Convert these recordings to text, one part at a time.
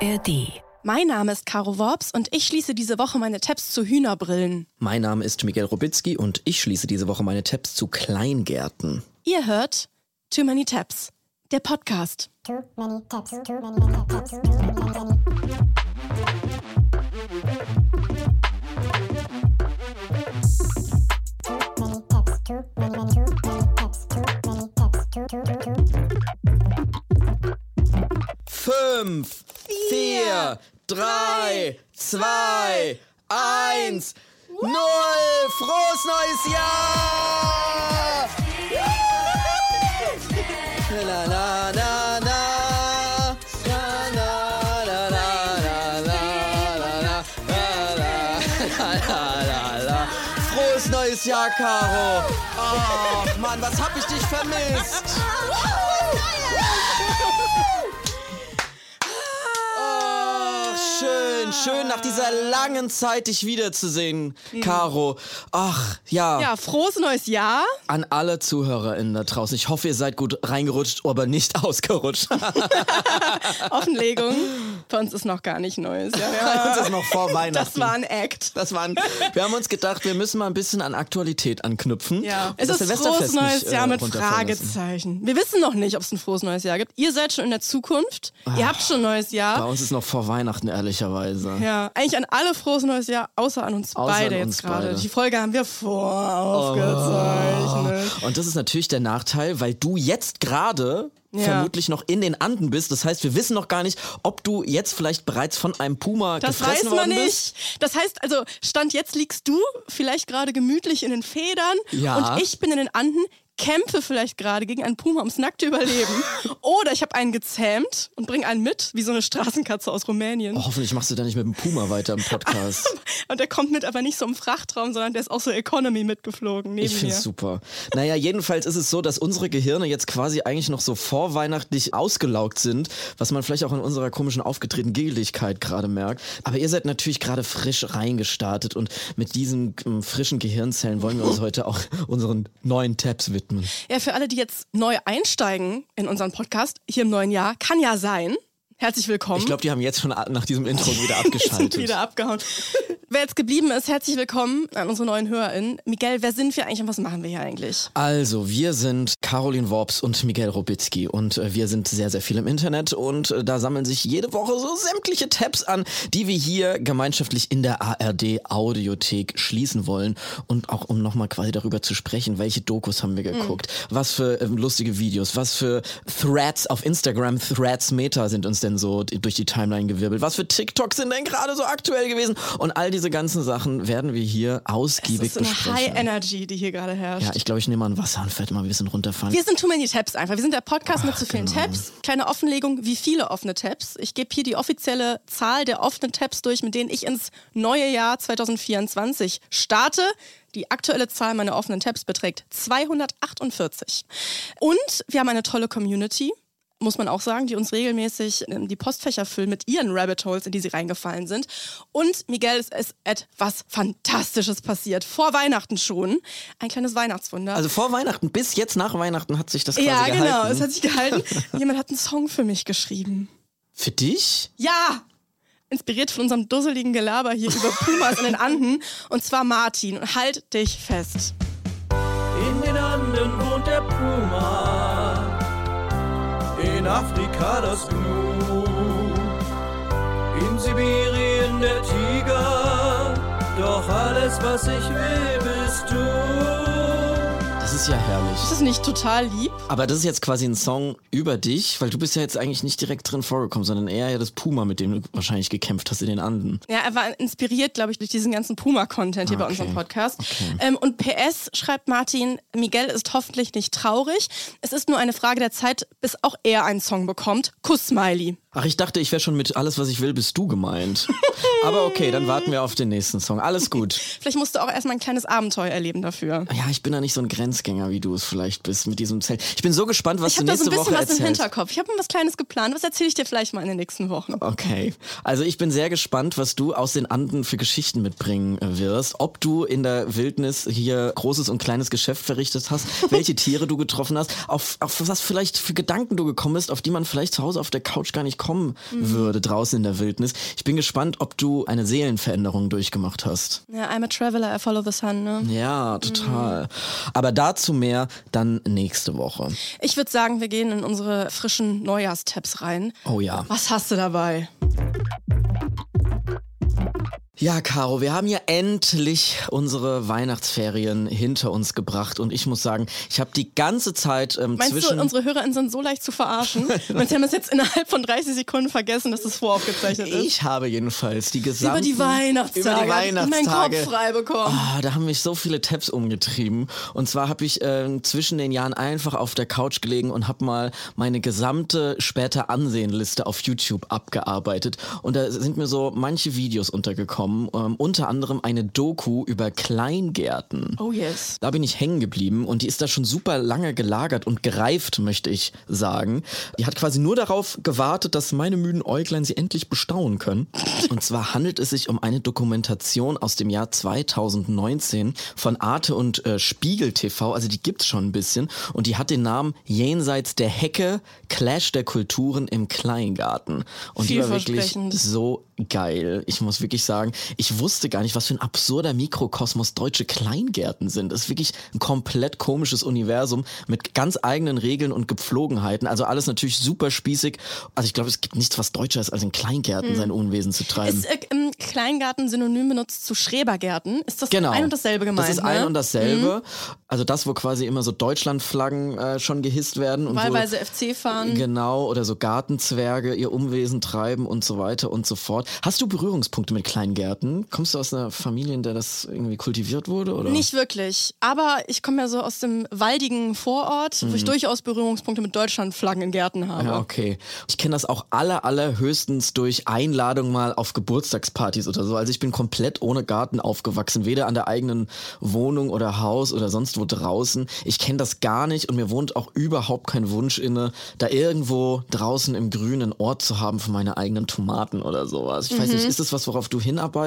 ARD. Mein Name ist Caro Worps und ich schließe diese Woche meine Tabs zu Hühnerbrillen. Mein Name ist Miguel Robitzky und ich schließe diese Woche meine Tabs zu Kleingärten. Ihr hört Too Many Tabs, der Podcast. Too many tabs, too many tabs, too many, tabs, too many, tabs. Fünf, 4, 3, 2, 1, 0. Frohes neues Jahr! La, la, la, la. neues Jahr, Caro. Ach, oh, Mann, was hab ich dich vermisst? Schön, schön nach dieser langen Zeit dich wiederzusehen, Caro. Ach, ja, Ja, frohes neues Jahr. an alle ZuhörerInnen da draußen. Ich hoffe, ihr seid gut reingerutscht, aber nicht ausgerutscht. Offenlegung. Bei uns ist noch gar nicht neues Jahr. Bei uns ist noch vor Weihnachten. Das war ein Act. Das waren, wir haben uns gedacht, wir müssen mal ein bisschen an Aktualität anknüpfen. Ja, es ist frohes neues nicht, äh, Jahr mit runterfallen lassen. Fragezeichen. Wir wissen noch nicht, ob es ein frohes neues Jahr gibt. Ihr seid schon in der Zukunft. Ihr habt schon ein neues Bei Jahr. uns ist noch vor Weihnachten, ehrlicherweise. Ja, eigentlich an alle frohes neues Jahr, außer an uns Außer beide an jetzt uns gerade. beide. Die Folge haben wir voraufgezeichnet. Und das ist natürlich der Nachteil, weil du jetzt gerade Ja. vermutlich noch in den Anden bist. Das heißt, wir wissen noch gar nicht, ob du jetzt vielleicht bereits von einem Puma Das gefressen weiß man worden bist. nicht. Das heißt also, Stand jetzt liegst du vielleicht gerade gemütlich in den Federn Ja. und ich bin in den Anden, kämpfe vielleicht gerade gegen einen Puma ums nackte Überleben. Oder ich habe einen gezähmt und bringe einen mit, wie so eine Straßenkatze aus Rumänien. Oh, hoffentlich machst du da nicht mit dem Puma weiter im Podcast. Und der kommt mit aber nicht so im Frachtraum, sondern der ist auch so Economy mitgeflogen neben Ich finde es super. Naja, jedenfalls ist es so, dass unsere Gehirne jetzt quasi eigentlich noch so vorweihnachtlich ausgelaugt sind, was man vielleicht auch in unserer komischen aufgetretenen Giggeligkeit gerade merkt. Aber ihr seid natürlich gerade frisch reingestartet und mit diesen ähm, frischen Gehirnzellen wollen wir uns heute auch unseren neuen Tabs widmen. Ja, für alle, die jetzt neu einsteigen in unseren Podcast, hier im neuen Jahr, kann ja sein. Herzlich willkommen. Ich glaube, die haben jetzt schon nach diesem Intro wieder sind abgeschaltet. wieder abgehauen. wer jetzt geblieben ist, herzlich willkommen an unsere neuen HörerInnen. Miguel, wer sind wir eigentlich und was machen wir hier eigentlich? Also, wir sind Caroline Worps und Miguel Robitzky und äh, wir sind sehr, sehr viel im Internet und äh, da sammeln sich jede Woche so sämtliche Tabs an, die wir hier gemeinschaftlich in der ARD Audiothek schließen wollen und auch um nochmal quasi darüber zu sprechen, welche Dokus haben wir geguckt, was für ähm, lustige Videos, was für Threads auf Instagram, Threads Meta sind uns denn so durch die Timeline gewirbelt, was für TikToks sind denn gerade so aktuell gewesen und all diese ganzen Sachen werden wir hier Das ausgiebig ist so eine besprechen. High Energy, die hier gerade herrscht. Ja, ich glaube, ich nehme mal ein Wasser und werde mal ein bisschen runterfahren. wir sind Too Many Tabs einfach. Wir sind der Podcast mit zu vielen genau. Tabs. Kleine Offenlegung, wie viele offene Tabs. Ich gebe hier die offizielle Zahl der offenen Tabs durch, mit denen ich ins neue Jahr 2024 starte. Die aktuelle Zahl meiner offenen Tabs beträgt 248. Und wir haben eine tolle Community. Muss man auch sagen, die uns regelmäßig ähm, die Postfächer füllen mit ihren Rabbit Holes, in die sie reingefallen sind. Und Miguel, es ist etwas Fantastisches passiert. Vor Weihnachten schon. Ein kleines Weihnachtswunder. Also vor Weihnachten bis jetzt nach Weihnachten hat sich das quasi Ja, gehalten. genau, es hat sich gehalten. Jemand hat einen Song für mich geschrieben. Für dich? Ja! Inspiriert von unserem dusseligen Gelaber hier über Pumas in den Anden. Und zwar Martin. Und halt dich fest. In den Anden wohnt der Puma, Afrika das Gnu, in Sibirien der Tiger, doch alles, was ich will, bist du. Das ist ja herrlich. Ist das nicht total lieb? Aber das ist jetzt quasi ein Song über dich, weil du bist ja jetzt eigentlich nicht direkt drin vorgekommen, sondern eher ja das Puma, mit dem du wahrscheinlich gekämpft hast in den Anden. Ja, er war inspiriert, glaube ich, durch diesen ganzen Puma-Content hier bei Okay. unserem Podcast. Ähm, und PS schreibt Martin, Miguel ist hoffentlich nicht traurig. Es ist nur eine Frage der Zeit, bis auch er einen Song bekommt. Kuss-Smiley. Ach, ich dachte, ich wäre schon mit alles, was ich will, bist du gemeint. Aber okay, dann warten wir auf den nächsten Song. Alles gut. Vielleicht musst du auch erstmal ein kleines Abenteuer erleben dafür. Ja, ich bin da nicht so ein Grenzgänger. Einzelgänger, wie du es vielleicht bist mit diesem Zelt. Ich bin so gespannt, was Ich du habe da so nächste ein bisschen Woche was im erzählst. Hinterkopf. Ich habe was Kleines geplant. Was erzähle ich dir vielleicht mal in den nächsten Wochen? Okay, also ich bin sehr gespannt, was du aus den Anden für Geschichten mitbringen äh, wirst. Ob du in der Wildnis hier großes und kleines Geschäft verrichtet hast, welche Tiere du getroffen hast, auf, auf was vielleicht für Gedanken du gekommen bist, auf die man vielleicht zu Hause auf der Couch gar nicht kommen Mhm. würde draußen in der Wildnis. Ich bin gespannt, ob du eine Seelenveränderung durchgemacht hast. Ja, I'm a traveler, I follow the sun. Ne? Ja, total. Aber dazu mehr dann nächste Woche. Ich würde sagen, wir gehen in unsere frischen Neujahrstabs rein. Oh ja. Was hast du dabei? Ja, Caro, wir haben ja endlich unsere Weihnachtsferien hinter uns gebracht und ich muss sagen, ich habe die ganze Zeit ähm, Meinst zwischen du, unsere HörerInnen sind so leicht zu verarschen? Und sie haben es jetzt innerhalb von 30 Sekunden vergessen, dass es voraufgezeichnet ist. ich habe jedenfalls die Über gesamten die Weihnachtstage. über die Weihnachtstage Meinen Kopf frei bekommen. Ah, da haben mich so viele Tabs umgetrieben. Und zwar habe ich ähm, zwischen den Jahren einfach auf der Couch gelegen und habe mal meine gesamte später Ansehenliste auf YouTube abgearbeitet. Und da sind mir so manche Videos untergekommen. Ähm, unter anderem eine Doku über Kleingärten. Oh yes. Da bin ich hängen geblieben und die ist da schon super lange gelagert und gereift, möchte ich sagen. Die hat quasi nur darauf gewartet, dass meine müden Äuglein sie endlich bestaunen können. Und zwar handelt es sich um eine Dokumentation aus dem Jahr 2019 von Arte und äh, Spiegel TV. Also die gibt's schon ein bisschen und die hat den Namen Jenseits der Hecke, Clash der Kulturen im Kleingarten. Und die war wirklich so geil. Ich muss wirklich sagen, ich wusste gar nicht, was für ein absurder Mikrokosmos deutsche Kleingärten sind. Das ist wirklich ein komplett komisches Universum mit ganz eigenen Regeln und Gepflogenheiten. Also alles natürlich super spießig. Also ich glaube, es gibt nichts, was deutscher ist, als in Kleingärten sein Unwesen zu treiben. Ist äh, im Kleingarten synonym benutzt zu Schrebergärten? Ist das Genau. ein und dasselbe gemeint? Das ist ein ne? und dasselbe. Also das, wo quasi immer so Deutschlandflaggen äh, schon gehisst werden. Und Wahlweise FC fahren. Genau, oder so Gartenzwerge ihr Umwesen treiben und so weiter und so fort. Hast du Berührungspunkte mit Kleingärten? Kommst du aus einer Familie, in der das irgendwie kultiviert wurde? Oder? Nicht wirklich. Aber ich komme ja so aus dem waldigen Vorort, wo ich durchaus Berührungspunkte mit Deutschlandflaggen in Gärten habe. Mhm. Ja, okay. Ich kenne das auch aller, allerhöchstens durch Einladung mal auf Geburtstagspartys oder so. Also ich bin komplett ohne Garten aufgewachsen, weder an der eigenen Wohnung oder Haus oder sonst wo draußen. Ich kenne das gar nicht und mir wohnt auch überhaupt kein Wunsch inne, da irgendwo draußen im grünen Ort zu haben für meine eigenen Tomaten oder sowas. Ich weiß nicht, ist das was, worauf du hinarbeitest?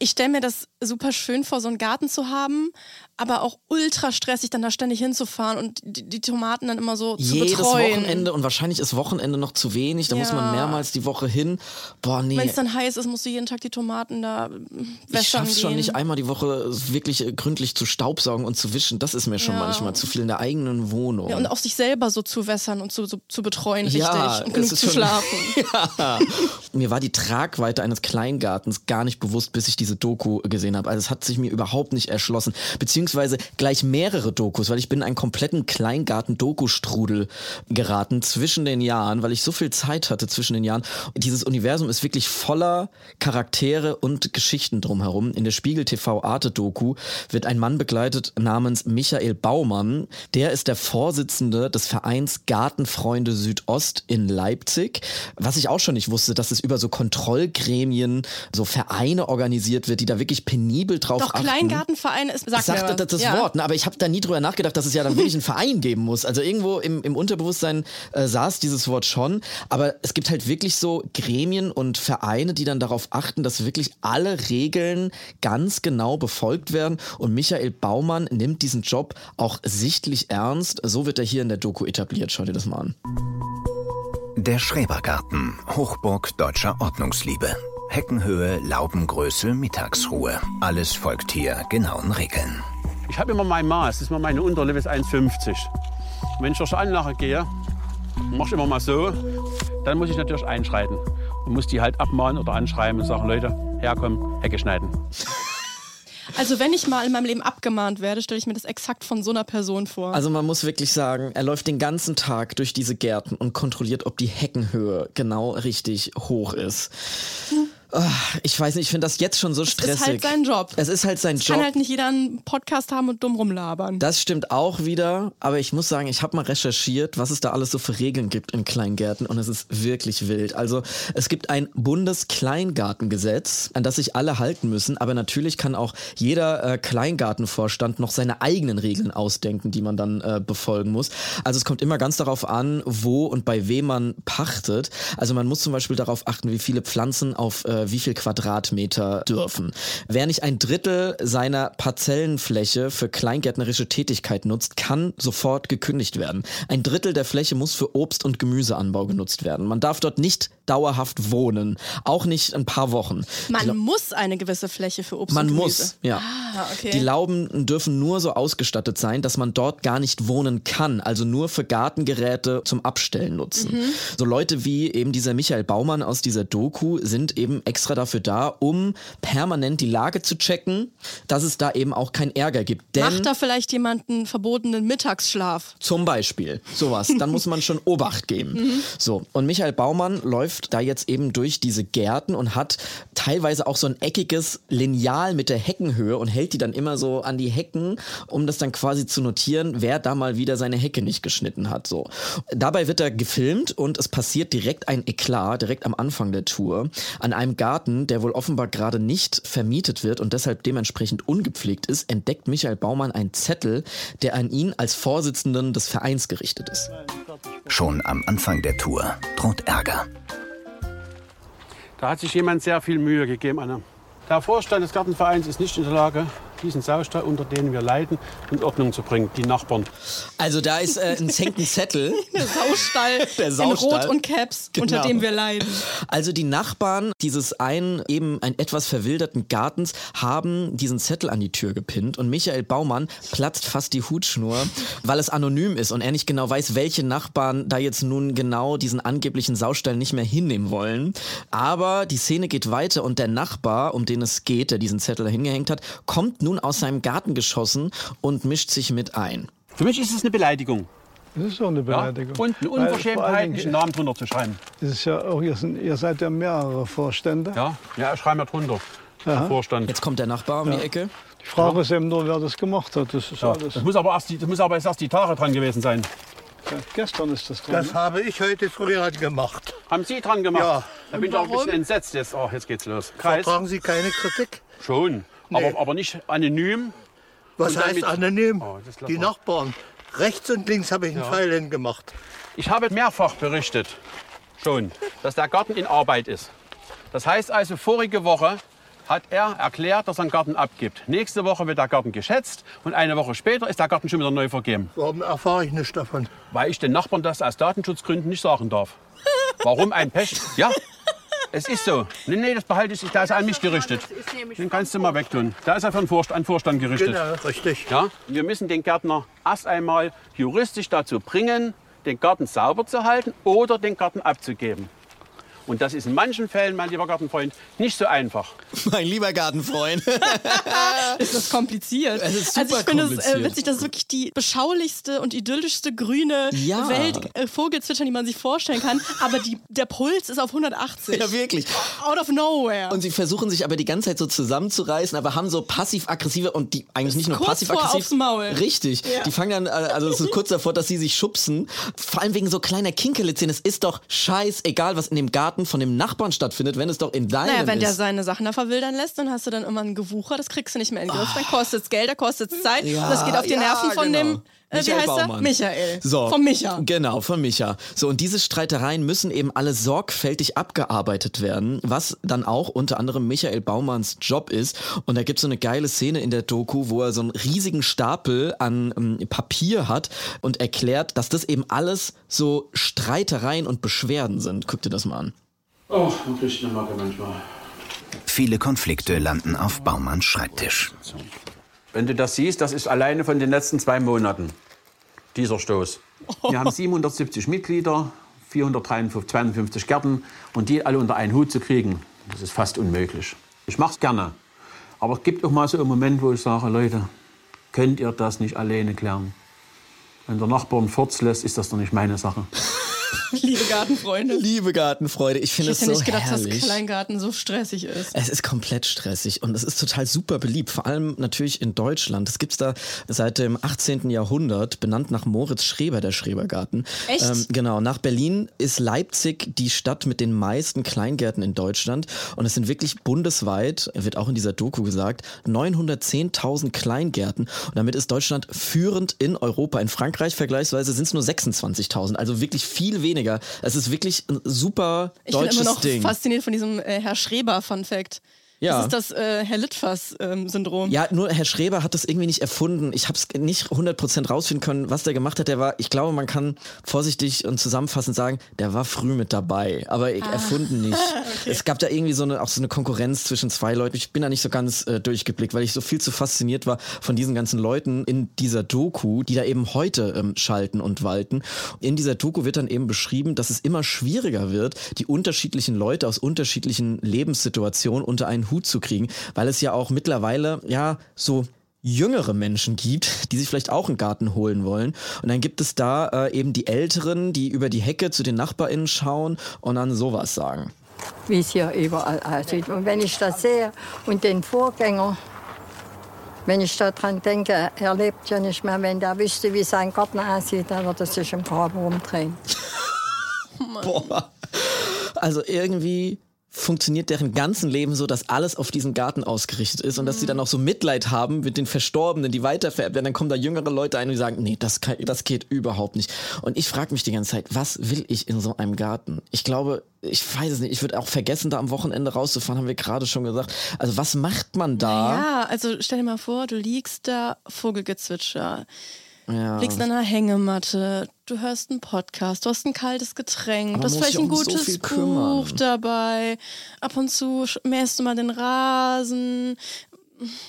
Ich stelle mir das super schön vor, so einen Garten zu haben, aber auch ultra stressig, dann da ständig hinzufahren und die, die Tomaten dann immer so zu Jedes betreuen. Wochenende und wahrscheinlich ist Wochenende noch zu wenig, da muss man Ja. mehrmals die Woche hin. Boah, nee. Wenn es dann heiß ist, musst du jeden Tag die Tomaten da mm, Ich wässern schaff's gehen. schon nicht einmal die Woche wirklich äh, gründlich zu staubsaugen und zu wischen. Das ist mir schon Ja. manchmal zu viel in der eigenen Wohnung. ja, und auch sich selber so zu wässern und zu, so, zu betreuen, richtig. Ja, und genug zu schlafen. Ja. Mir war die Tragweite eines Kleingartens gar nicht bewusst, bis ich diese Doku gesehen habe. Also es hat sich mir überhaupt nicht erschlossen. Beziehungsweise gleich mehrere Dokus, weil ich bin in einen kompletten Kleingarten-Doku-Strudel geraten zwischen den Jahren, weil ich so viel Zeit hatte zwischen den Jahren. Dieses Universum ist wirklich voller Charaktere und Geschichten drumherum. In der Spiegel TV Arte Doku wird ein Mann begleitet namens Michael Baumann. Der ist der Vorsitzende des Vereins Gartenfreunde Südost in Leipzig. Was ich auch schon nicht wusste, dass es über so Kontrollgremien, so Vereine organisiert wird, die da wirklich penibel drauf Doch, achten. Kleingartenvereine ist, sag Ich mir das, das ja. Wort, ne? aber ich habe da nie drüber nachgedacht, dass es ja dann wirklich einen Verein geben muss. Also irgendwo im, im Unterbewusstsein äh, saß dieses Wort schon, aber es gibt halt wirklich so Gremien und Vereine, die dann darauf achten, dass wirklich alle Regeln ganz genau befolgt werden. Und Michael Baumann nimmt diesen Job auch sichtlich ernst. So wird er hier in der Doku etabliert. Schau dir das mal an. Der Schrebergarten, Hochburg deutscher Ordnungsliebe. Heckenhöhe, Laubengröße, Mittagsruhe. Alles folgt hier genauen Regeln. Ich habe immer mein Maß, das ist immer meine Unterlippe ist 1,50. Und Wenn ich durch die Anlage gehe, mache ich immer mal so, dann muss ich natürlich einschreiten und muss die halt abmahnen oder anschreiben und sagen, Leute, herkommen, Hecke schneiden. Also wenn ich mal in meinem Leben abgemahnt werde, stelle ich mir das exakt von so einer Person vor. Also man muss wirklich sagen, er läuft den ganzen Tag durch diese Gärten und kontrolliert, ob die Heckenhöhe genau richtig hoch ist. Ich weiß nicht, ich finde das jetzt schon so stressig. Es ist halt sein Job. Es ist halt sein Es Job. kann halt nicht jeder einen Podcast haben und dumm rumlabern. Das stimmt auch wieder, aber ich muss sagen, ich habe mal recherchiert, was es da alles so für Regeln gibt in Kleingärten und es ist wirklich wild. Also es gibt ein Bundeskleingartengesetz, an das sich alle halten müssen, aber natürlich kann auch jeder äh, Kleingartenvorstand noch seine eigenen Regeln ausdenken, die man dann äh, befolgen muss. Also es kommt immer ganz darauf an, wo und bei wem man pachtet. Also man muss zum Beispiel darauf achten, wie viele Pflanzen auf äh, wie viel Quadratmeter dürfen. Wer nicht ein Drittel seiner Parzellenfläche für kleingärtnerische Tätigkeit nutzt, kann sofort gekündigt werden. Ein Drittel der Fläche muss für Obst- und Gemüseanbau genutzt werden. Man darf dort nicht dauerhaft wohnen, auch nicht ein paar Wochen. Man muss eine gewisse Fläche für Obst Man und Gemüse. muss, ja. Ah, okay. Die Lauben dürfen nur so ausgestattet sein, dass man dort gar nicht wohnen kann, also nur für Gartengeräte zum Abstellen nutzen. Mhm. So Leute wie eben dieser Michael Baumann aus dieser Doku sind eben extra dafür da, um permanent die Lage zu checken, dass es da eben auch keinen Ärger gibt. Denn Macht da vielleicht jemand einen verbotenen Mittagsschlaf? zum Beispiel sowas, dann muss man schon Obacht geben. So, und Michael Baumann läuft da jetzt eben durch diese Gärten und hat teilweise auch so ein eckiges Lineal mit der Heckenhöhe und hält die dann immer so an die Hecken, um das dann quasi zu notieren, wer da mal wieder seine Hecke nicht geschnitten hat. So. Dabei wird er gefilmt und es passiert direkt ein Eklat, direkt am Anfang der Tour, an einem Garten, der wohl offenbar gerade nicht vermietet wird und deshalb dementsprechend ungepflegt ist, entdeckt Michael Baumann einen Zettel, der an ihn als Vorsitzenden des Vereins gerichtet ist. Schon am Anfang der Tour droht Ärger. Da hat sich jemand sehr viel Mühe gegeben. Anna. Der Vorstand des Gartenvereins ist nicht in der Lage, diesen Saustall, unter den wir leiden, in Ordnung zu bringen. Die Nachbarn. Also da ist äh, ein hängt ein Zettel. Der Saustall, Der in Saustall. Rot und Caps, unter Genau. dem wir leiden. Also die Nachbarn dieses einen eben ein etwas verwilderten Gartens haben diesen Zettel an die Tür gepinnt und Michael Baumann platzt fast die Hutschnur, weil es anonym ist und er nicht genau weiß, welche Nachbarn da jetzt nun genau diesen angeblichen Saustall nicht mehr hinnehmen wollen. Aber die Szene geht weiter und der Nachbar, um den es geht, der diesen Zettel da hingehängt hat, kommt nun aus seinem Garten geschossen und mischt sich mit ein. Für mich ist es eine Beleidigung. Das ist schon eine Ja? Beleidigung. Und eine Unverschämtheit, nicht einen Namen drunter zu schreiben. Das ist ja auch, ihr, sind, ihr seid ja mehrere Vorstände. Ja, ja schreiben wir drunter. Vorstand. Jetzt kommt der Nachbar um die Ecke. Die Frage ist eben nur, wer das gemacht hat. Das ist Ja, alles. das muss aber erst die, das muss aber erst die Tage dran gewesen sein. Ja, gestern ist das dran. Das ne? habe ich heute früher gemacht. Haben Sie dran gemacht? Ja. Da bin ich auch ein bisschen entsetzt jetzt. Oh, jetzt geht's los. Kreis? Vertragen Sie keine Kritik? Schon. Nee. Aber, aber nicht anonym. Was heißt mit- anonym? Oh, Die. Nachbarn. Rechts und links habe ich einen Pfeil hingemacht. Ich habe mehrfach berichtet, schon, dass der Garten in Arbeit ist. Das heißt also, vorige Woche hat er erklärt, dass er einen Garten abgibt. Nächste Woche wird der Garten geschätzt und eine Woche später ist der Garten schon wieder neu vergeben. Warum erfahre ich nichts davon? Weil ich den Nachbarn das aus Datenschutzgründen nicht sagen darf. Warum ein Pech? Ja, es ist so. Nee, nee, das behalte ich, der ist an mich gerichtet. Den kannst du mal wegtun. Da ist er für den Vorstand, an Vorstand gerichtet. Genau, richtig. Ja? Wir müssen den Gärtner erst einmal juristisch dazu bringen, den Garten sauber zu halten oder den Garten abzugeben. Und das ist in manchen Fällen, mein lieber Gartenfreund, nicht so einfach. Mein lieber Gartenfreund. ist das kompliziert. Es ist also super ich finde es äh, witzig, das ist wirklich die beschaulichste und idyllischste grüne Ja. Welt äh, Vogelzwitschern, die man sich vorstellen kann. Aber die, der Puls ist auf 180. ja, wirklich. Out of nowhere. Und sie versuchen sich aber die ganze Zeit so zusammenzureißen, aber haben so passiv-aggressive und die eigentlich nicht nur passiv-aggressiv. aufs Maul. Richtig. Die fangen dann, äh, also es ist kurz davor, dass sie sich schubsen. Vor allem wegen so kleiner Kinkelitzchen. Es ist doch scheißegal, was in dem Garten von dem Nachbarn stattfindet, wenn es doch in deinem naja, wenn der ist. seine Sachen da verwildern lässt, dann hast du dann immer ein Gewucher, das kriegst du nicht mehr in den Griff. Dann kostet es Geld, dann kostet es Zeit. Ja, und das geht auf die ja, Nerven von genau. dem, äh, wie Michael heißt er? Baumann. Michael. So, Vom Micha. Genau, von Micha. So, und diese Streitereien müssen eben alle sorgfältig abgearbeitet werden, was dann auch unter anderem Michael Baumanns Job ist. Und da gibt's so eine geile Szene in der Doku, wo er so einen riesigen Stapel an ähm, Papier hat und erklärt, dass das eben alles so Streitereien und Beschwerden sind. Guck dir das mal an. Oh, wirklich eine Macke manchmal. Viele Konflikte landen auf Baumanns Schreibtisch. Wenn du das siehst, das ist alleine von den letzten zwei Monaten dieser Stoß. Wir haben 770 Mitglieder, 452 Gärten und die alle unter einen Hut zu kriegen, das ist fast unmöglich. Ich mache es gerne, aber es gibt auch mal so einen Moment, wo ich sage, Leute, könnt ihr das nicht alleine klären? Wenn der Nachbar einen Furz lässt, ist das doch nicht meine Sache. Liebe Gartenfreunde. Liebe Gartenfreude, ich Ich finde es hätte so nicht gedacht, herrlich. dass Kleingarten so stressig ist. Es ist komplett stressig und es ist total super beliebt, vor allem natürlich in Deutschland. Es gibt's da seit dem 18. Jahrhundert, benannt nach Moritz Schreber, der Schrebergarten. Echt? Ähm, genau, nach Berlin ist Leipzig die Stadt mit den meisten Kleingärten in Deutschland und es sind wirklich bundesweit, wird auch in dieser Doku gesagt, 910.000 Kleingärten und damit ist Deutschland führend in Europa. In Frankreich vergleichsweise sind es nur 26.000, also wirklich viel weniger. Es ist wirklich ein super Ich bin deutsches immer noch Ding. fasziniert von diesem äh, Herr Schreber-Fun-Fact. Ja. Das ist das äh, Herr Litfass-Syndrom. Ja, nur Herr Schreber hat das irgendwie nicht erfunden. Ich habe es nicht 100% rausfinden können, was der gemacht hat. Der war, ich glaube, man kann vorsichtig und zusammenfassend sagen, der war früh mit dabei, aber Ah. erfunden nicht. Es gab da irgendwie so eine, auch so eine Konkurrenz zwischen zwei Leuten. Ich bin da nicht so ganz äh, durchgeblickt, weil ich so viel zu fasziniert war von diesen ganzen Leuten in dieser Doku, die da eben heute ähm, schalten und walten. In dieser Doku wird dann eben beschrieben, dass es immer schwieriger wird, die unterschiedlichen Leute aus unterschiedlichen Lebenssituationen unter einen Hut zu kriegen, weil es ja auch mittlerweile ja so jüngere Menschen gibt, die sich vielleicht auch einen Garten holen wollen. Und dann gibt es da äh, eben die Älteren, die über die Hecke zu den NachbarInnen schauen und dann sowas sagen. wie es hier überall aussieht. Und wenn ich das sehe und den Vorgänger, wenn ich daran denke, er lebt ja nicht mehr, wenn der wüsste, wie sein Garten aussieht, dann würde er sich im Grab rumdrehen. Boah. Also irgendwie funktioniert deren ganzen Leben so, dass alles auf diesen Garten ausgerichtet ist und dass sie dann auch so Mitleid haben mit den Verstorbenen, die weitervererbt werden. Dann kommen da jüngere Leute ein und die sagen, nee, das, kann, das geht überhaupt nicht. Und ich frage mich die ganze Zeit, was will ich in so einem Garten? Ich glaube, ich weiß es nicht, ich würde auch vergessen, da am Wochenende rauszufahren, haben wir gerade schon gesagt. Also was macht man da? Ja, also stell dir mal vor, du liegst da, Vogelgezwitscher, Ja. liegst in einer Hängematte, du hörst einen Podcast, du hast ein kaltes Getränk, du hast vielleicht ein so gutes viel Buch dabei, ab und zu mähst du mal den Rasen,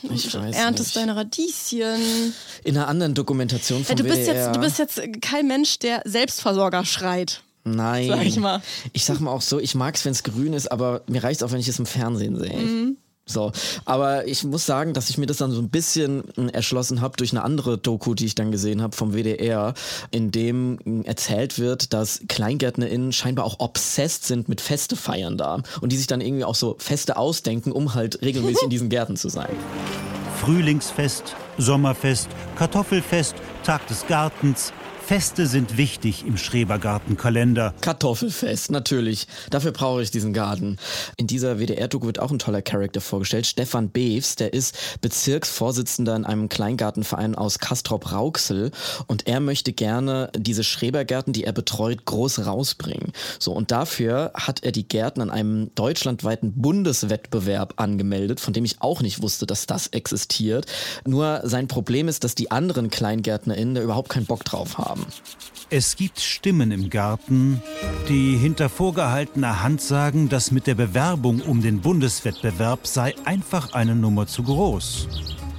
Ich weiß erntest nicht. deine Radieschen. In einer anderen Dokumentation Ja, vom du, bist WDR. jetzt, du bist jetzt kein Mensch, der Selbstversorger schreit. Nein. Sag ich mal. Ich sag mal auch so, ich mag es, wenn es grün ist, aber mir reicht es auch, wenn ich es im Fernsehen sehe. Mhm. So, aber ich muss sagen, dass ich mir das dann so ein bisschen mh, erschlossen habe durch eine andere Doku, die ich dann gesehen habe vom WDR, in dem mh, erzählt wird, dass KleingärtnerInnen scheinbar auch obsessed sind mit Feste feiern da und die sich dann irgendwie auch so Feste ausdenken, um halt regelmäßig in diesen Gärten zu sein. Frühlingsfest, Sommerfest, Kartoffelfest, Tag des Gartens. Feste sind wichtig im Schrebergartenkalender. Kartoffelfest, natürlich. Dafür brauche ich diesen Garten. In dieser WDR-Doku wird auch ein toller Charakter vorgestellt. Stefan Beefs, der ist Bezirksvorsitzender in einem Kleingartenverein aus Kastrop-Rauxel und er möchte gerne diese Schrebergärten, die er betreut, groß rausbringen. So, und dafür hat er die Gärten an einem deutschlandweiten Bundeswettbewerb angemeldet, von dem ich auch nicht wusste, dass das existiert. Nur sein Problem ist, dass die anderen KleingärtnerInnen da überhaupt keinen Bock drauf haben. Es gibt Stimmen im Garten, die hinter vorgehaltener Hand sagen, dass mit der Bewerbung um den Bundeswettbewerb sei einfach eine Nummer zu groß.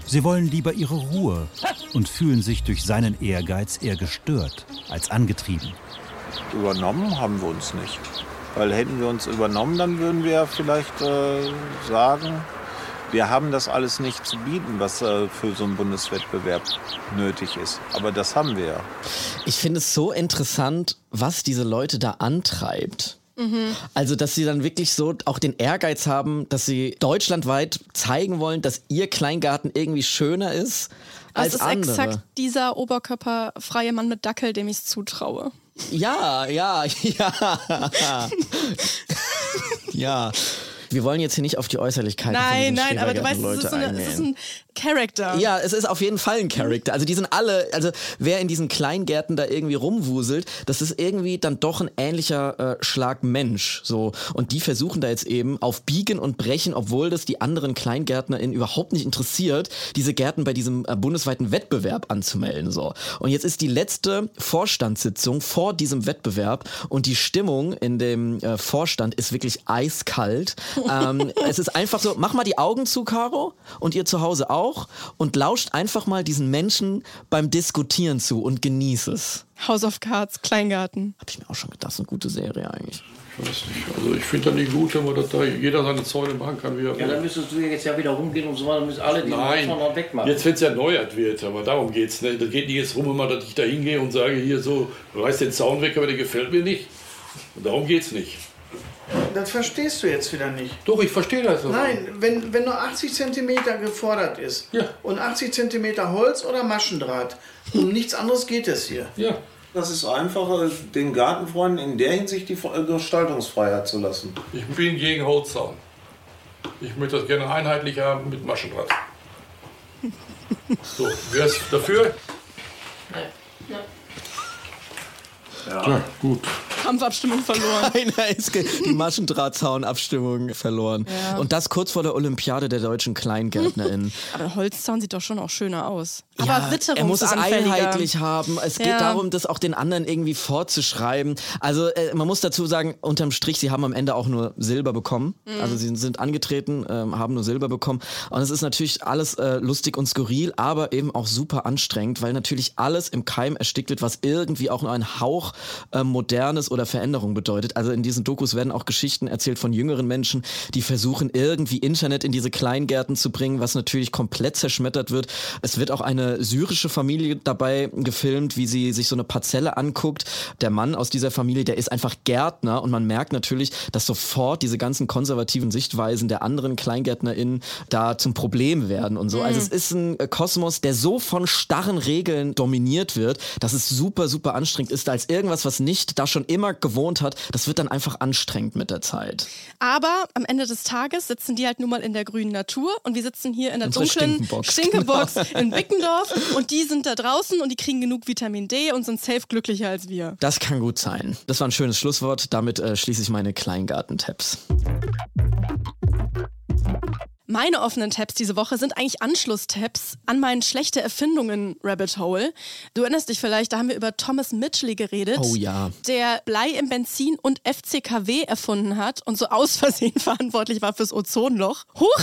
Sie wollen lieber ihre Ruhe und fühlen sich durch seinen Ehrgeiz eher gestört als angetrieben. Übernommen haben wir uns nicht. Weil hätten wir uns übernommen, dann würden wir vielleicht äh, sagen, wir haben das alles nicht zu bieten, was äh, für so einen Bundeswettbewerb nötig ist. Aber das haben wir ja. Ich finde es so interessant, was diese Leute da antreibt. Also, dass sie dann wirklich so auch den Ehrgeiz haben, dass sie deutschlandweit zeigen wollen, dass ihr Kleingarten irgendwie schöner ist Das als ist andere. exakt dieser oberkörperfreie Mann mit Dackel, dem ich es zutraue. Ja, ja, ja. ja. Wir wollen jetzt hier nicht auf die Äußerlichkeiten Nein, nein, aber du weißt, es ist, so eine, es ist ein Character. Ja, es ist auf jeden Fall ein Charakter. Also die sind alle, also wer in diesen Kleingärten da irgendwie rumwuselt, das ist irgendwie dann doch ein ähnlicher äh, Schlag Mensch. So. Und die versuchen da jetzt eben auf Biegen und Brechen, obwohl das die anderen KleingärtnerInnen überhaupt nicht interessiert, diese Gärten bei diesem äh, bundesweiten Wettbewerb anzumelden. So. Und jetzt ist die letzte Vorstandssitzung vor diesem Wettbewerb und die Stimmung in dem äh, Vorstand ist wirklich eiskalt. ähm, es ist einfach so, mach mal die Augen zu, Caro, und ihr zu Hause auch und lauscht einfach mal diesen Menschen beim Diskutieren zu und genieß es. House of Cards, Kleingarten. Hab ich mir auch schon gedacht, das ist eine gute Serie eigentlich. Ich weiß nicht. Also ich finde das nicht gut, wenn man das da jeder seine Zäune machen kann, wie er Ja, dann müsstest du jetzt ja wieder rumgehen und so weiter, müssen alle die Nein, Maßnahmen wegmachen. jetzt wenn es erneuert wird, aber darum geht's. Ne? Das geht nicht jetzt rum, immer, dass ich da hingehe und sage, hier so, reiß den Zaun weg, aber der gefällt mir nicht. Und darum geht's nicht. Das verstehst du jetzt wieder nicht. Doch, ich verstehe das. aber- Nein, wenn, wenn nur 80 cm gefordert ist und 80 cm Holz oder Maschendraht, um nichts anderes geht es hier. Ja. Das ist einfacher, den Gartenfreunden in der Hinsicht die äh, Gestaltungsfreiheit zu lassen. Ich bin gegen Holzzaun. Ich möchte das gerne einheitlich haben mit Maschendraht. So, wer ist dafür? Ja, gut. Kampfabstimmung verloren. Einer ist die Maschendrahtzaun-Abstimmung verloren. Ja. Und das kurz vor der Olympiade der deutschen KleingärtnerInnen. Aber Holzzaun sieht doch schon auch schöner aus. Aber Ja, er muss es einheitlich haben. Es geht Ja. darum, das auch den anderen irgendwie vorzuschreiben. Also äh, man muss dazu sagen, unterm Strich, sie haben am Ende auch nur Silber bekommen. Mhm. Also sie sind angetreten, ähm, haben nur Silber bekommen. Und es ist natürlich alles äh, lustig und skurril, aber eben auch super anstrengend, weil natürlich alles im Keim erstickt wird, was irgendwie auch nur ein Hauch äh, Modernes oder Veränderung bedeutet. Also in diesen Dokus werden auch Geschichten erzählt von jüngeren Menschen, die versuchen irgendwie Internet in diese Kleingärten zu bringen, was natürlich komplett zerschmettert wird. Es wird auch eine syrische Familie dabei gefilmt, wie sie sich so eine Parzelle anguckt. Der Mann aus dieser Familie, der ist einfach Gärtner und man merkt natürlich, dass sofort diese ganzen konservativen Sichtweisen der anderen KleingärtnerInnen da zum Problem werden und so. Also es ist ein äh, Kosmos, der so von starren Regeln dominiert wird, dass es super, super anstrengend ist, als irgendwas, was nicht da schon immer gewohnt hat, das wird dann einfach anstrengend mit der Zeit. Aber am Ende des Tages sitzen die halt nun mal in der grünen Natur und wir sitzen hier in der dunklen Stinkenbox. Stinkebox in Bickendorf und die sind da draußen und die kriegen genug Vitamin D und sind safe glücklicher als wir. Das kann gut sein. Das war ein schönes Schlusswort. Damit äh, schließe ich meine Kleingarten-Tabs. Meine offenen Tabs diese Woche sind eigentlich Anschlusstabs an meinen schlechte Erfindungen Rabbit Hole. Du erinnerst dich vielleicht, da haben wir über Thomas Mitchell geredet, Oh ja. der Blei im Benzin und FCKW erfunden hat und so aus Versehen verantwortlich war fürs Ozonloch. Huch,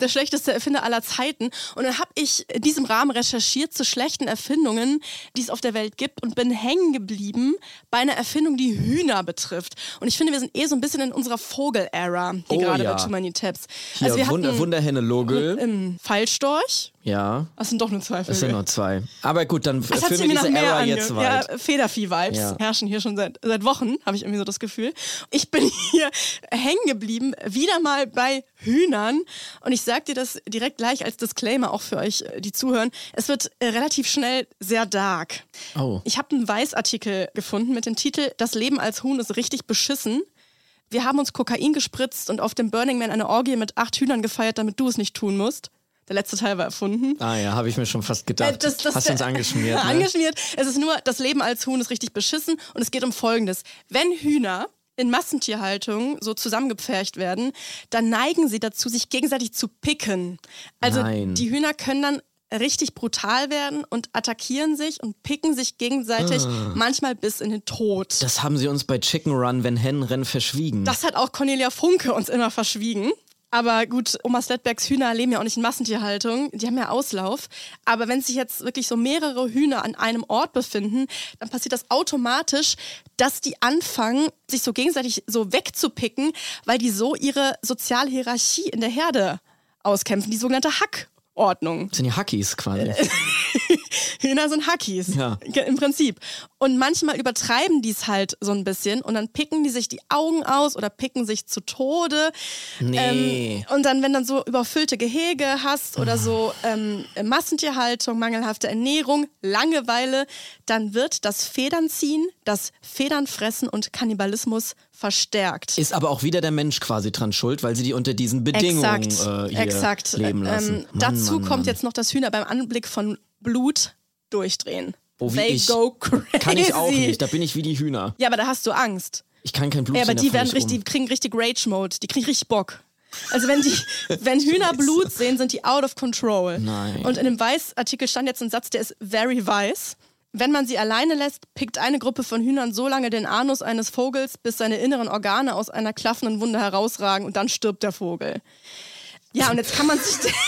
der schlechteste Erfinder aller Zeiten. Und dann habe ich in diesem Rahmen recherchiert zu schlechten Erfindungen, die es auf der Welt gibt und bin hängen geblieben bei einer Erfindung, die Hühner betrifft. Und ich finde, wir sind eh so ein bisschen in unserer Vogel-Ära hier Oh gerade ja. bei Too Many Tabs. Hier, Also wir hatten Wunderhenne Logel. im Fallstorch. Ja. Das sind doch nur zwei Es sind Vögel. nur zwei. Aber gut, dann Das hat führen wir diese ange jetzt weit. Ja, Federvieh-Vibes Ja. herrschen hier schon seit, seit Wochen, habe ich irgendwie so das Gefühl. Ich bin hier hängen geblieben, wieder mal bei Hühnern. Und ich sage dir das direkt gleich als Disclaimer auch für euch, äh, die zuhören. Es wird äh, relativ schnell sehr dark. Oh. Ich habe einen Weiß-Artikel gefunden mit dem Titel Das Leben als Huhn ist richtig beschissen. Wir haben uns Kokain gespritzt und auf dem Burning Man eine Orgie mit acht Hühnern gefeiert, damit du es nicht tun musst. Der letzte Teil war erfunden. Ah ja, habe ich mir schon fast Äh, gedacht. das- das- Hast du uns angeschmiert. Ne? angeschmiert. Es ist nur, das Leben als Huhn ist richtig beschissen und es geht um Folgendes. Wenn Hühner in Massentierhaltung so zusammengepfercht werden, dann neigen sie dazu, sich gegenseitig zu picken. Also Nein. die Hühner können dann richtig brutal werden und attackieren sich und picken sich gegenseitig, Ah. manchmal bis in den Tod. Das haben sie uns bei Chicken Run, wenn Hennen rennen, verschwiegen. Das hat auch Cornelia Funke uns immer verschwiegen. Aber gut, Oma Sledbergs Hühner leben ja auch nicht in Massentierhaltung. Die haben ja Auslauf. Aber wenn sich jetzt wirklich so mehrere Hühner an einem Ort befinden, dann passiert das automatisch, dass die anfangen, sich so gegenseitig so wegzupicken, weil die so ihre soziale Hierarchie in der Herde auskämpfen. Die sogenannte Hackordnung. Das sind die Hackies quasi. Hühner sind Hackies. Ja. Im Prinzip. Und manchmal übertreiben die es halt so ein bisschen und dann picken die sich die Augen aus oder picken sich zu Tode. Nee. Ähm, und dann, wenn dann so überfüllte Gehege hast oder so ähm, Massentierhaltung, mangelhafte Ernährung, Langeweile, dann wird das Federnziehen, das Federnfressen und Kannibalismus verstärkt. Ist aber auch wieder der Mensch quasi dran schuld, weil sie die unter diesen Bedingungen Exakt, äh, hier exakt. leben lassen. Ähm, Mann, dazu Mann, kommt Mann. jetzt noch das Hühner beim Anblick von Blut durchdrehen. Oh, They ich. go crazy. Kann ich auch nicht, da bin ich wie die Hühner. Ja, aber da hast du Angst. Ich kann kein Blut Ja, aber sehen, die werden ich richtig, um. die kriegen richtig Rage-Mode. Die kriegen richtig Bock. Also wenn die, wenn Hühner Blut sehen, sind die out of control. Nein. Und in dem Weiß-Artikel stand jetzt ein Satz, der ist very weiß. Wenn man sie alleine lässt, pickt eine Gruppe von Hühnern so lange den Anus eines Vogels, bis seine inneren Organe aus einer klaffenden Wunde herausragen und dann stirbt der Vogel. Ja, und jetzt kann man sich.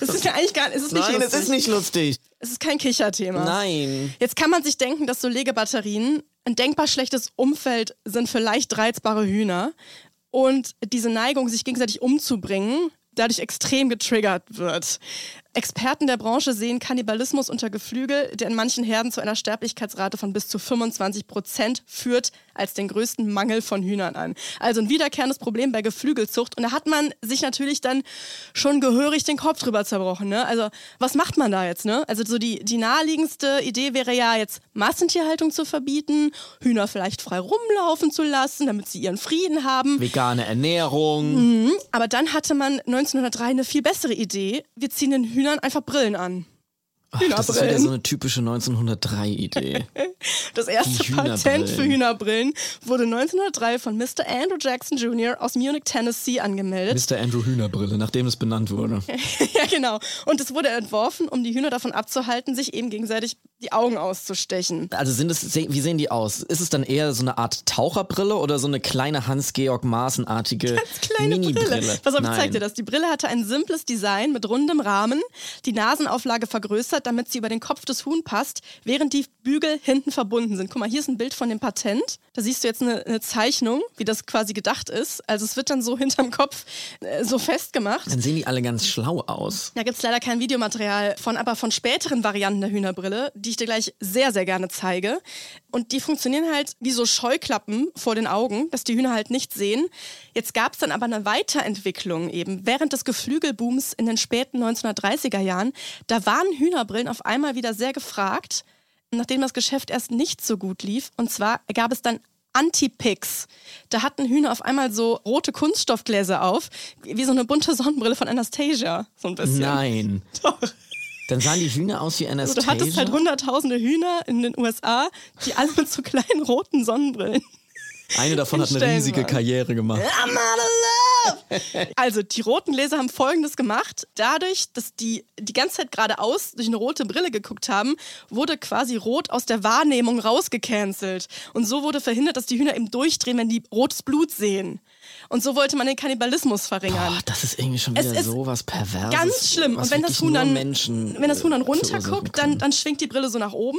Das ist ja eigentlich gar es ist nicht Nein, lustig. es ist nicht lustig. Es ist kein Kicherthema. Nein. Jetzt kann man sich denken, dass so Legebatterien ein denkbar schlechtes Umfeld sind für leicht reizbare Hühner und diese Neigung, sich gegenseitig umzubringen, dadurch extrem getriggert wird. Experten der Branche sehen Kannibalismus unter Geflügel, der in manchen Herden zu einer Sterblichkeitsrate von bis zu 25 Prozent führt, als den größten Mangel von Hühnern an. Also ein wiederkehrendes Problem bei Geflügelzucht. Und da hat man sich natürlich dann schon gehörig den Kopf drüber zerbrochen. Ne? Also was macht man da jetzt? Ne? Also so die, die naheliegendste Idee wäre ja jetzt Massentierhaltung zu verbieten, Hühner vielleicht frei rumlaufen zu lassen, damit sie ihren Frieden haben. Vegane Ernährung. Mhm. Aber dann hatte man 1903 eine viel bessere Idee. Wir ziehen den Hühnern einfach Brillen an. Ach, das ist wieder so eine typische 1903-Idee. Das erste Patent für Hühnerbrillen wurde 1903 von Mr. Andrew Jackson Jr. aus Munich, Tennessee angemeldet. Mr. Andrew Hühnerbrille, nachdem es benannt wurde. ja, genau. Und es wurde entworfen, um die Hühner davon abzuhalten, sich eben gegenseitig die Augen auszustechen. Also sind es, wie sehen die aus? Ist es dann eher so eine Art Taucherbrille oder so eine kleine Hans-Georg Maaßen-artige Kleine Mini-Brille? Brille. Pass auf, ich zeig dir das. Die Brille hatte ein simples Design mit rundem Rahmen, die Nasenauflage vergrößert, damit sie über den Kopf des Huhn passt, während die Bügel hinten verbunden sind. Guck mal, hier ist ein Bild von dem Patent. Da siehst du jetzt eine, eine Zeichnung, wie das quasi gedacht ist. Also es wird dann so hinterm Kopf äh, so festgemacht. Dann sehen die alle ganz schlau aus. Da gibt es leider kein Videomaterial von, aber von späteren Varianten der Hühnerbrille, die ich dir gleich sehr, sehr gerne zeige. Und die funktionieren halt wie so Scheuklappen vor den Augen, dass die Hühner halt nicht sehen. Jetzt gab es dann aber eine Weiterentwicklung eben. Während des Geflügelbooms in den späten 1930er Jahren, da waren Hühnerbrillen auf einmal wieder sehr gefragt, nachdem das Geschäft erst nicht so gut lief. Und zwar gab es dann Antipix. Da hatten Hühner auf einmal so rote Kunststoffgläser auf, wie so eine bunte Sonnenbrille von Anastasia. So ein bisschen. Nein. Doch. Dann sahen die Hühner aus wie Also Anastasia. du hattest halt hunderttausende Hühner in den USA, die alle mit so kleinen roten Sonnenbrillen. Eine davon hat eine riesige waren. Karriere gemacht. I'm out of love! Also, die roten Gläser haben Folgendes gemacht. Dadurch, dass die die ganze Zeit geradeaus durch eine rote Brille geguckt haben, wurde quasi rot aus der Wahrnehmung rausgecancelt. Und so wurde verhindert, dass die Hühner eben durchdrehen, wenn die rotes Blut sehen. Und so wollte man den Kannibalismus verringern. Boah, das ist irgendwie schon wieder sowas Perverses. Ganz schlimm. Und wenn das Huhn dann, Menschen, wenn das Huhn dann äh, runterguckt, dann, dann schwingt die Brille so nach oben.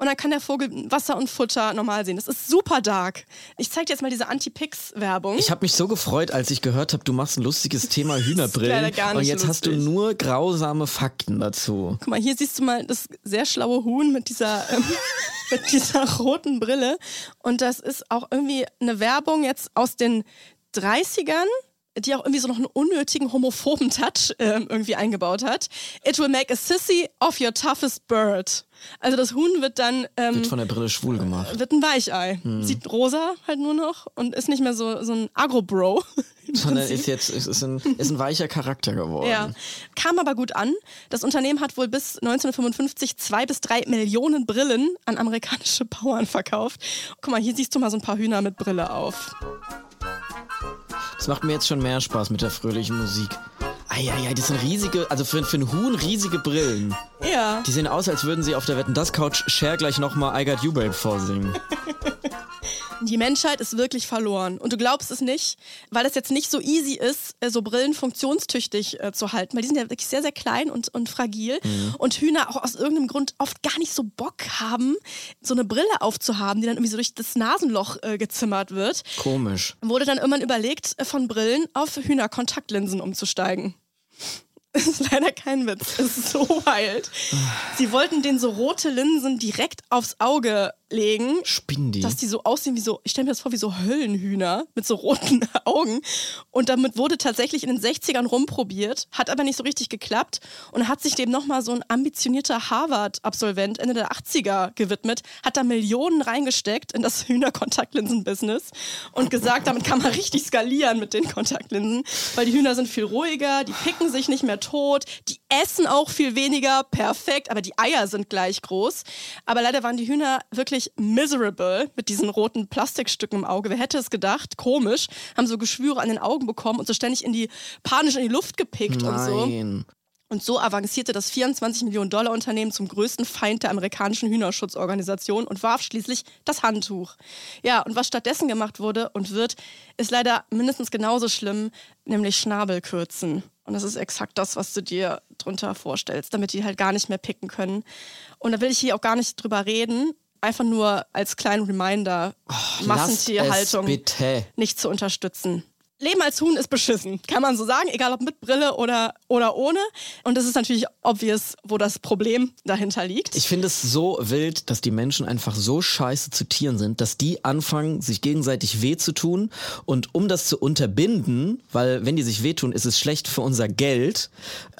Und dann kann der Vogel Wasser und Futter normal sehen. Das ist super dark. Ich zeig dir jetzt mal diese Anti-Pix-Werbung. Ich habe mich so gefreut, als ich gehört habe, du machst ein lustiges Thema Hühnerbrillen. gar und nicht jetzt hast du lustig. nur grausame Fakten dazu. Guck mal, hier siehst du mal das sehr schlaue Huhn mit dieser, ähm, mit dieser roten Brille. Und das ist auch irgendwie eine Werbung jetzt aus den 30ern, die auch irgendwie so noch einen unnötigen homophoben Touch ähm, irgendwie eingebaut hat. It will make a sissy of your toughest bird. Also das Huhn wird dann ähm, Wird von der Brille schwul gemacht. wird ein Weichei. Hm. Sieht rosa halt nur noch und ist nicht mehr so, so ein Agro-Bro. Sondern ist jetzt ist, ist, ein, ist ein weicher Charakter geworden. Ja, kam aber gut an. Das Unternehmen hat wohl bis 1955 zwei bis drei Millionen Brillen an amerikanische Bauern verkauft. Guck mal, hier siehst du mal so ein paar Hühner mit Brille auf. Das macht mir jetzt schon mehr Spaß mit der fröhlichen Musik. Eieiei, das sind riesige, also für, für ein Huhn riesige Brillen. Ja. Die sehen aus, als würden sie auf der Wetten das Couch Cher gleich nochmal I Got You Babe vorsingen. Die Menschheit ist wirklich verloren. Und du glaubst es nicht, weil es jetzt nicht so easy ist, äh, so Brillen funktionstüchtig äh, zu halten. Weil die sind ja wirklich sehr, sehr klein und, und fragil. Mhm. Und Hühner auch aus irgendeinem Grund oft gar nicht so Bock haben, so eine Brille aufzuhaben, die dann irgendwie so durch das Nasenloch äh, gezimmert wird. Komisch. Wurde dann irgendwann überlegt, äh, von Brillen auf Hühnerkontaktlinsen umzusteigen. Das ist leider kein Witz. Es ist so wild. Sie wollten denen so rote Linsen direkt aufs Auge legen. Spinnen die? Dass die so aussehen wie so, ich stelle mir das vor, wie so Höllenhühner mit so roten Augen. Und damit wurde tatsächlich in den 60ern rumprobiert, hat aber nicht so richtig geklappt und hat sich dem nochmal so ein ambitionierter Harvard-Absolvent Ende der 80er gewidmet, hat da Millionen reingesteckt in das Hühner-Kontaktlinsen-Business und gesagt, damit kann man richtig skalieren mit den Kontaktlinsen, weil die Hühner sind viel ruhiger, die picken sich nicht mehr tot, die essen auch viel weniger, perfekt, aber die Eier sind gleich groß. Aber leider waren die Hühner wirklich miserable mit diesen roten Plastikstücken im Auge. Wer hätte es gedacht? Komisch. Haben so Geschwüre an den Augen bekommen und so ständig in die, panisch in die Luft gepickt und so. Und so avancierte das 24 Millionen Dollar Unternehmen zum größten Feind der amerikanischen Hühnerschutzorganisation und warf schließlich das Handtuch. Ja, und was stattdessen gemacht wurde und wird, ist leider mindestens genauso schlimm, nämlich Schnabelkürzen. Und das ist exakt das, was du dir drunter vorstellst, damit die halt gar nicht mehr picken können. Und da will ich hier auch gar nicht drüber reden. Einfach nur als kleinen Reminder, Lasst Massentierhaltung nicht zu unterstützen. Leben als Huhn ist beschissen, kann man so sagen, egal ob mit Brille oder, oder ohne. Und es ist natürlich obvious, wo das Problem dahinter liegt. Ich finde es so wild, dass die Menschen einfach so scheiße zu Tieren sind, dass die anfangen, sich gegenseitig weh zu tun. Und um das zu unterbinden, weil wenn die sich wehtun, ist es schlecht für unser Geld,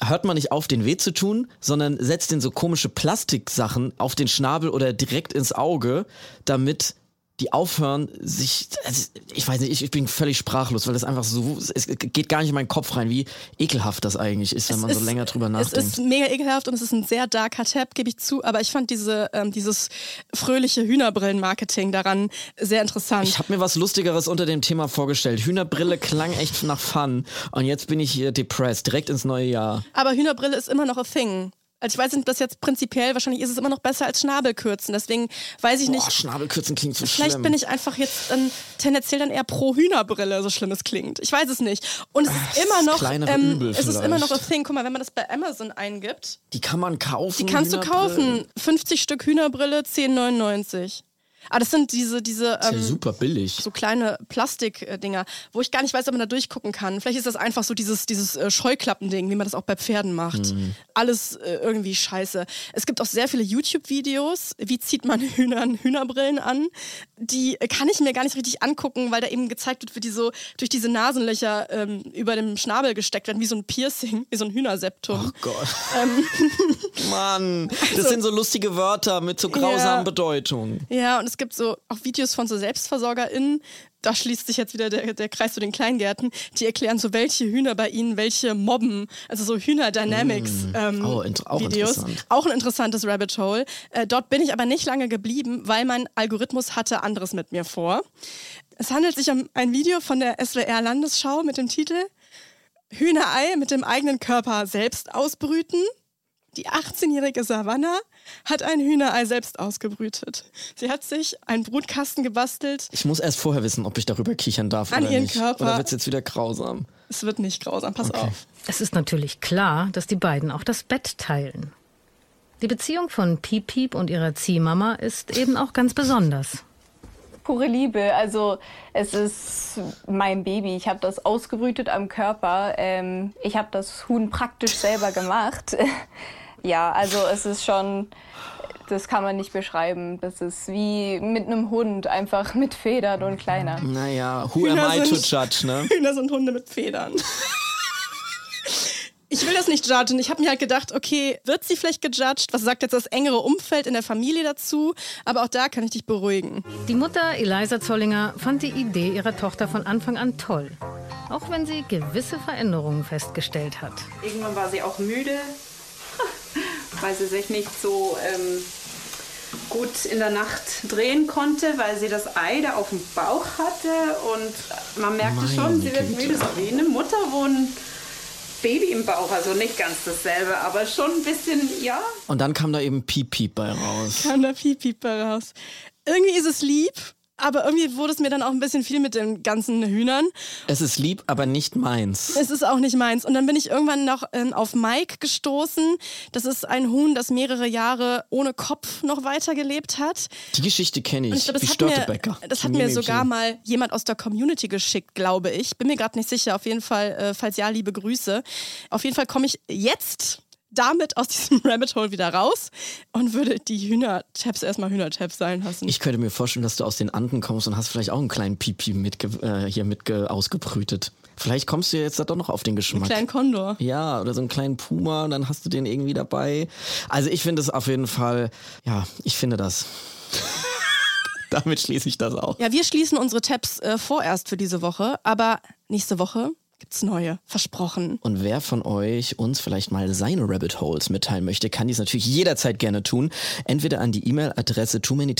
hört man nicht auf, den weh zu tun, sondern setzt den so komische Plastiksachen auf den Schnabel oder direkt ins Auge, damit die aufhören, sich, also ich weiß nicht, ich, ich bin völlig sprachlos, weil das einfach so, es geht gar nicht in meinen Kopf rein, wie ekelhaft das eigentlich ist, wenn Es man so ist- länger drüber nachdenkt. Es ist mega ekelhaft und es ist ein sehr darker Tab, gebe ich zu. Aber ich fand diese, ähm, dieses fröhliche Hühnerbrillen-Marketing daran sehr interessant. Ich habe mir was Lustigeres unter dem Thema vorgestellt. Hühnerbrille klang echt nach Fun und jetzt bin ich hier depressed, direkt ins neue Jahr. Aber Hühnerbrille ist immer noch a thing. Also ich weiß nicht, das jetzt prinzipiell, wahrscheinlich ist es immer noch besser als Schnabelkürzen. Deswegen weiß ich Boah, nicht. Schnabelkürzen klingt so Vielleicht schlimm. bin ich einfach jetzt ähm, tendenziell dann eher pro Hühnerbrille, so schlimm es klingt. Ich weiß es nicht. Und es ist immer noch, ähm, Übel es ist immer noch vielleicht. thing. Guck mal, wenn man das bei Amazon eingibt, Die kann man kaufen. die kannst du kaufen. 50 Stück Hühnerbrille, 10,99. Ah, das sind diese, diese Ist ja ähm, super billig. so kleine Plastikdinger, wo ich gar nicht weiß, ob man da durchgucken kann. Vielleicht ist das einfach so dieses, dieses äh, Scheuklappending, wie man das auch bei Pferden macht. Mhm. Alles äh, irgendwie scheiße. Es gibt auch sehr viele YouTube-Videos, wie zieht man Hühnern Hühnerbrillen an. Die äh, kann ich mir gar nicht richtig angucken, weil da eben gezeigt wird, wie die so durch diese Nasenlöcher ähm, über dem Schnabel gesteckt werden, wie so ein Piercing, wie so ein Hühnerseptum. Oh Gott. Ähm, Mann, das Also- sind so lustige Wörter mit so grausamen Ja. Bedeutungen. Ja, und es gibt so auch Videos von so SelbstversorgerInnen. Da schließt sich jetzt wieder der, der Kreis zu den Kleingärten. Die erklären so, welche Hühner bei ihnen welche mobben. Also so Hühner-Dynamics Mm. ähm, Oh, auch Videos. interessant. Auch ein interessantes Rabbit Hole. Äh, dort bin ich aber nicht lange geblieben, weil mein Algorithmus hatte anderes mit mir vor. Es handelt sich um ein Video von der SWR Landesschau mit dem Titel Hühnerei mit dem eigenen Körper selbst ausbrüten. Die 18-jährige Savannah hat ein Hühnerei selbst ausgebrütet. Sie hat sich einen Brutkasten gebastelt. Ich muss erst vorher wissen, ob ich darüber kichern darf An oder ihren nicht. Körper. Oder wird's jetzt wieder grausam? Es wird nicht grausam, pass auf. Es ist natürlich klar, dass die beiden auch das Bett teilen. Die Beziehung von Piep Piep und ihrer Ziehmama ist eben auch ganz besonders. Pure Liebe, also es ist mein Baby. Ich habe das ausgebrütet am Körper. Ähm, ich habe das Huhn praktisch selber gemacht. ja, also es ist schon, das kann man nicht beschreiben. Das ist wie mit einem Hund, einfach mit Federn und kleiner. Naja, who am Hühner I to sind- judge, ne? Hühner sind Hunde mit Federn. Ich will das nicht judgen. Ich habe mir halt gedacht, okay, wird sie vielleicht gejudged? Was sagt jetzt das engere Umfeld in der Familie dazu? Aber auch da kann ich dich beruhigen. Die Mutter Eliza Zollinger fand die Idee ihrer Tochter von Anfang an toll. Auch wenn sie gewisse Veränderungen festgestellt hat. Irgendwann war sie auch müde, weil sie sich nicht so ähm, gut in der Nacht drehen konnte, weil sie das Ei da auf dem Bauch hatte. Und man merkte Meine schon, sie wird müde, so wie eine Mutter, wo ein Baby im Bauch, also nicht ganz dasselbe, aber schon ein bisschen, ja, Und dann kam da eben Piep Piep bei raus. Kam da Piep Piep bei raus. Irgendwie ist es lieb, aber irgendwie wurde es mir dann auch ein bisschen viel mit den ganzen Hühnern. Es ist lieb, aber nicht meins. Es ist auch nicht meins. Und dann bin ich irgendwann noch ähm, auf Mike gestoßen. Das ist ein Huhn, das mehrere Jahre ohne Kopf noch weitergelebt hat. Die Geschichte kenne Und ich. ich glaube, Wie das, hat mir, das hat mir sogar mal jemand aus der Community geschickt, glaube ich. Bin mir gerade nicht sicher. Auf jeden Fall, äh, falls ja, liebe Grüße. Auf jeden Fall komme ich jetzt damit aus diesem Rabbit Hole wieder raus und würde die Hühner-Tabs erstmal Hühner-Tabs sein lassen. Ich könnte mir vorstellen, dass du aus den Anden kommst und hast vielleicht auch einen kleinen Pipi mitge äh, hier mitge ausgebrütet. Vielleicht kommst du ja jetzt da doch noch auf den Einen Geschmack. kleinen Kondor. Ja, oder so einen kleinen Puma und dann hast du den irgendwie dabei. Also ich finde es auf jeden Fall, ja, ich finde das. Damit schließe ich das auch. Ja, wir schließen unsere Tabs äh, vorerst für diese Woche, aber nächste Woche gibt's neue. Versprochen. Und wer von euch uns vielleicht mal seine Rabbit Holes mitteilen möchte, kann dies natürlich jederzeit gerne tun. Entweder an die E-Mail-Adresse too many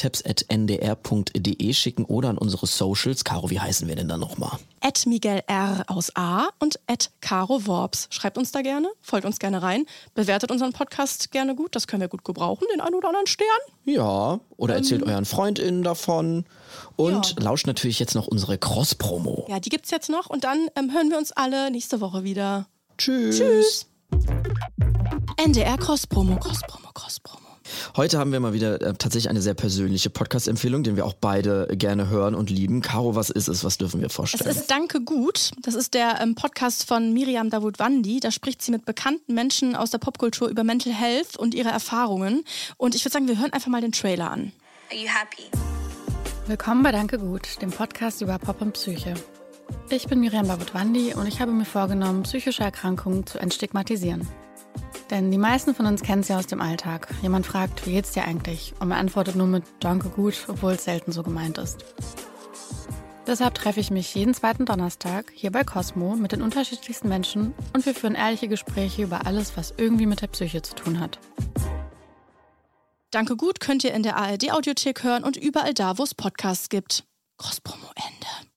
ndr.de schicken oder an unsere Socials. Caro, wie heißen wir denn da nochmal? At Miguel R aus A und at Caro Worps. Schreibt uns da gerne, folgt uns gerne rein, bewertet unseren Podcast gerne gut. Das können wir gut gebrauchen, den einen oder anderen Stern. Ja, oder erzählt Ähm. euren FreundInnen davon. Und lauscht natürlich jetzt noch unsere Cross-Promo. Ja, die gibt's jetzt noch und dann ähm, hören wir uns alle nächste Woche wieder. Tschüss. Tschüss. NDR Cross Promo, Cross Promo, Cross Promo. Heute haben wir mal wieder äh, tatsächlich eine sehr persönliche Podcast-Empfehlung, den wir auch beide gerne hören und lieben. Caro, was ist es? Was dürfen wir Es vorstellen? ist Danke gut. Das ist der ähm, Podcast von Miriam Davut-Wandi. Da spricht sie mit bekannten Menschen aus der Popkultur über Mental Health und ihre Erfahrungen. Und ich würde sagen, wir hören einfach mal den Trailer an. Are you happy? Willkommen bei Danke Gut, dem Podcast über Pop und Psyche. Ich bin Miriam Babutwandi und ich habe mir vorgenommen, psychische Erkrankungen zu entstigmatisieren. Denn die meisten von uns kennen es ja aus dem Alltag. Jemand fragt, wie geht's dir eigentlich? Und man antwortet nur mit Danke gut, obwohl es selten so gemeint ist. Deshalb treffe ich mich jeden zweiten Donnerstag hier bei Cosmo mit den unterschiedlichsten Menschen und wir führen ehrliche Gespräche über alles, was irgendwie mit der Psyche zu tun hat. Danke gut könnt ihr in der ARD-Audiothek hören und überall da, wo es Podcasts gibt. Großpromo Ende.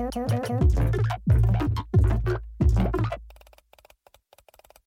two, two, two.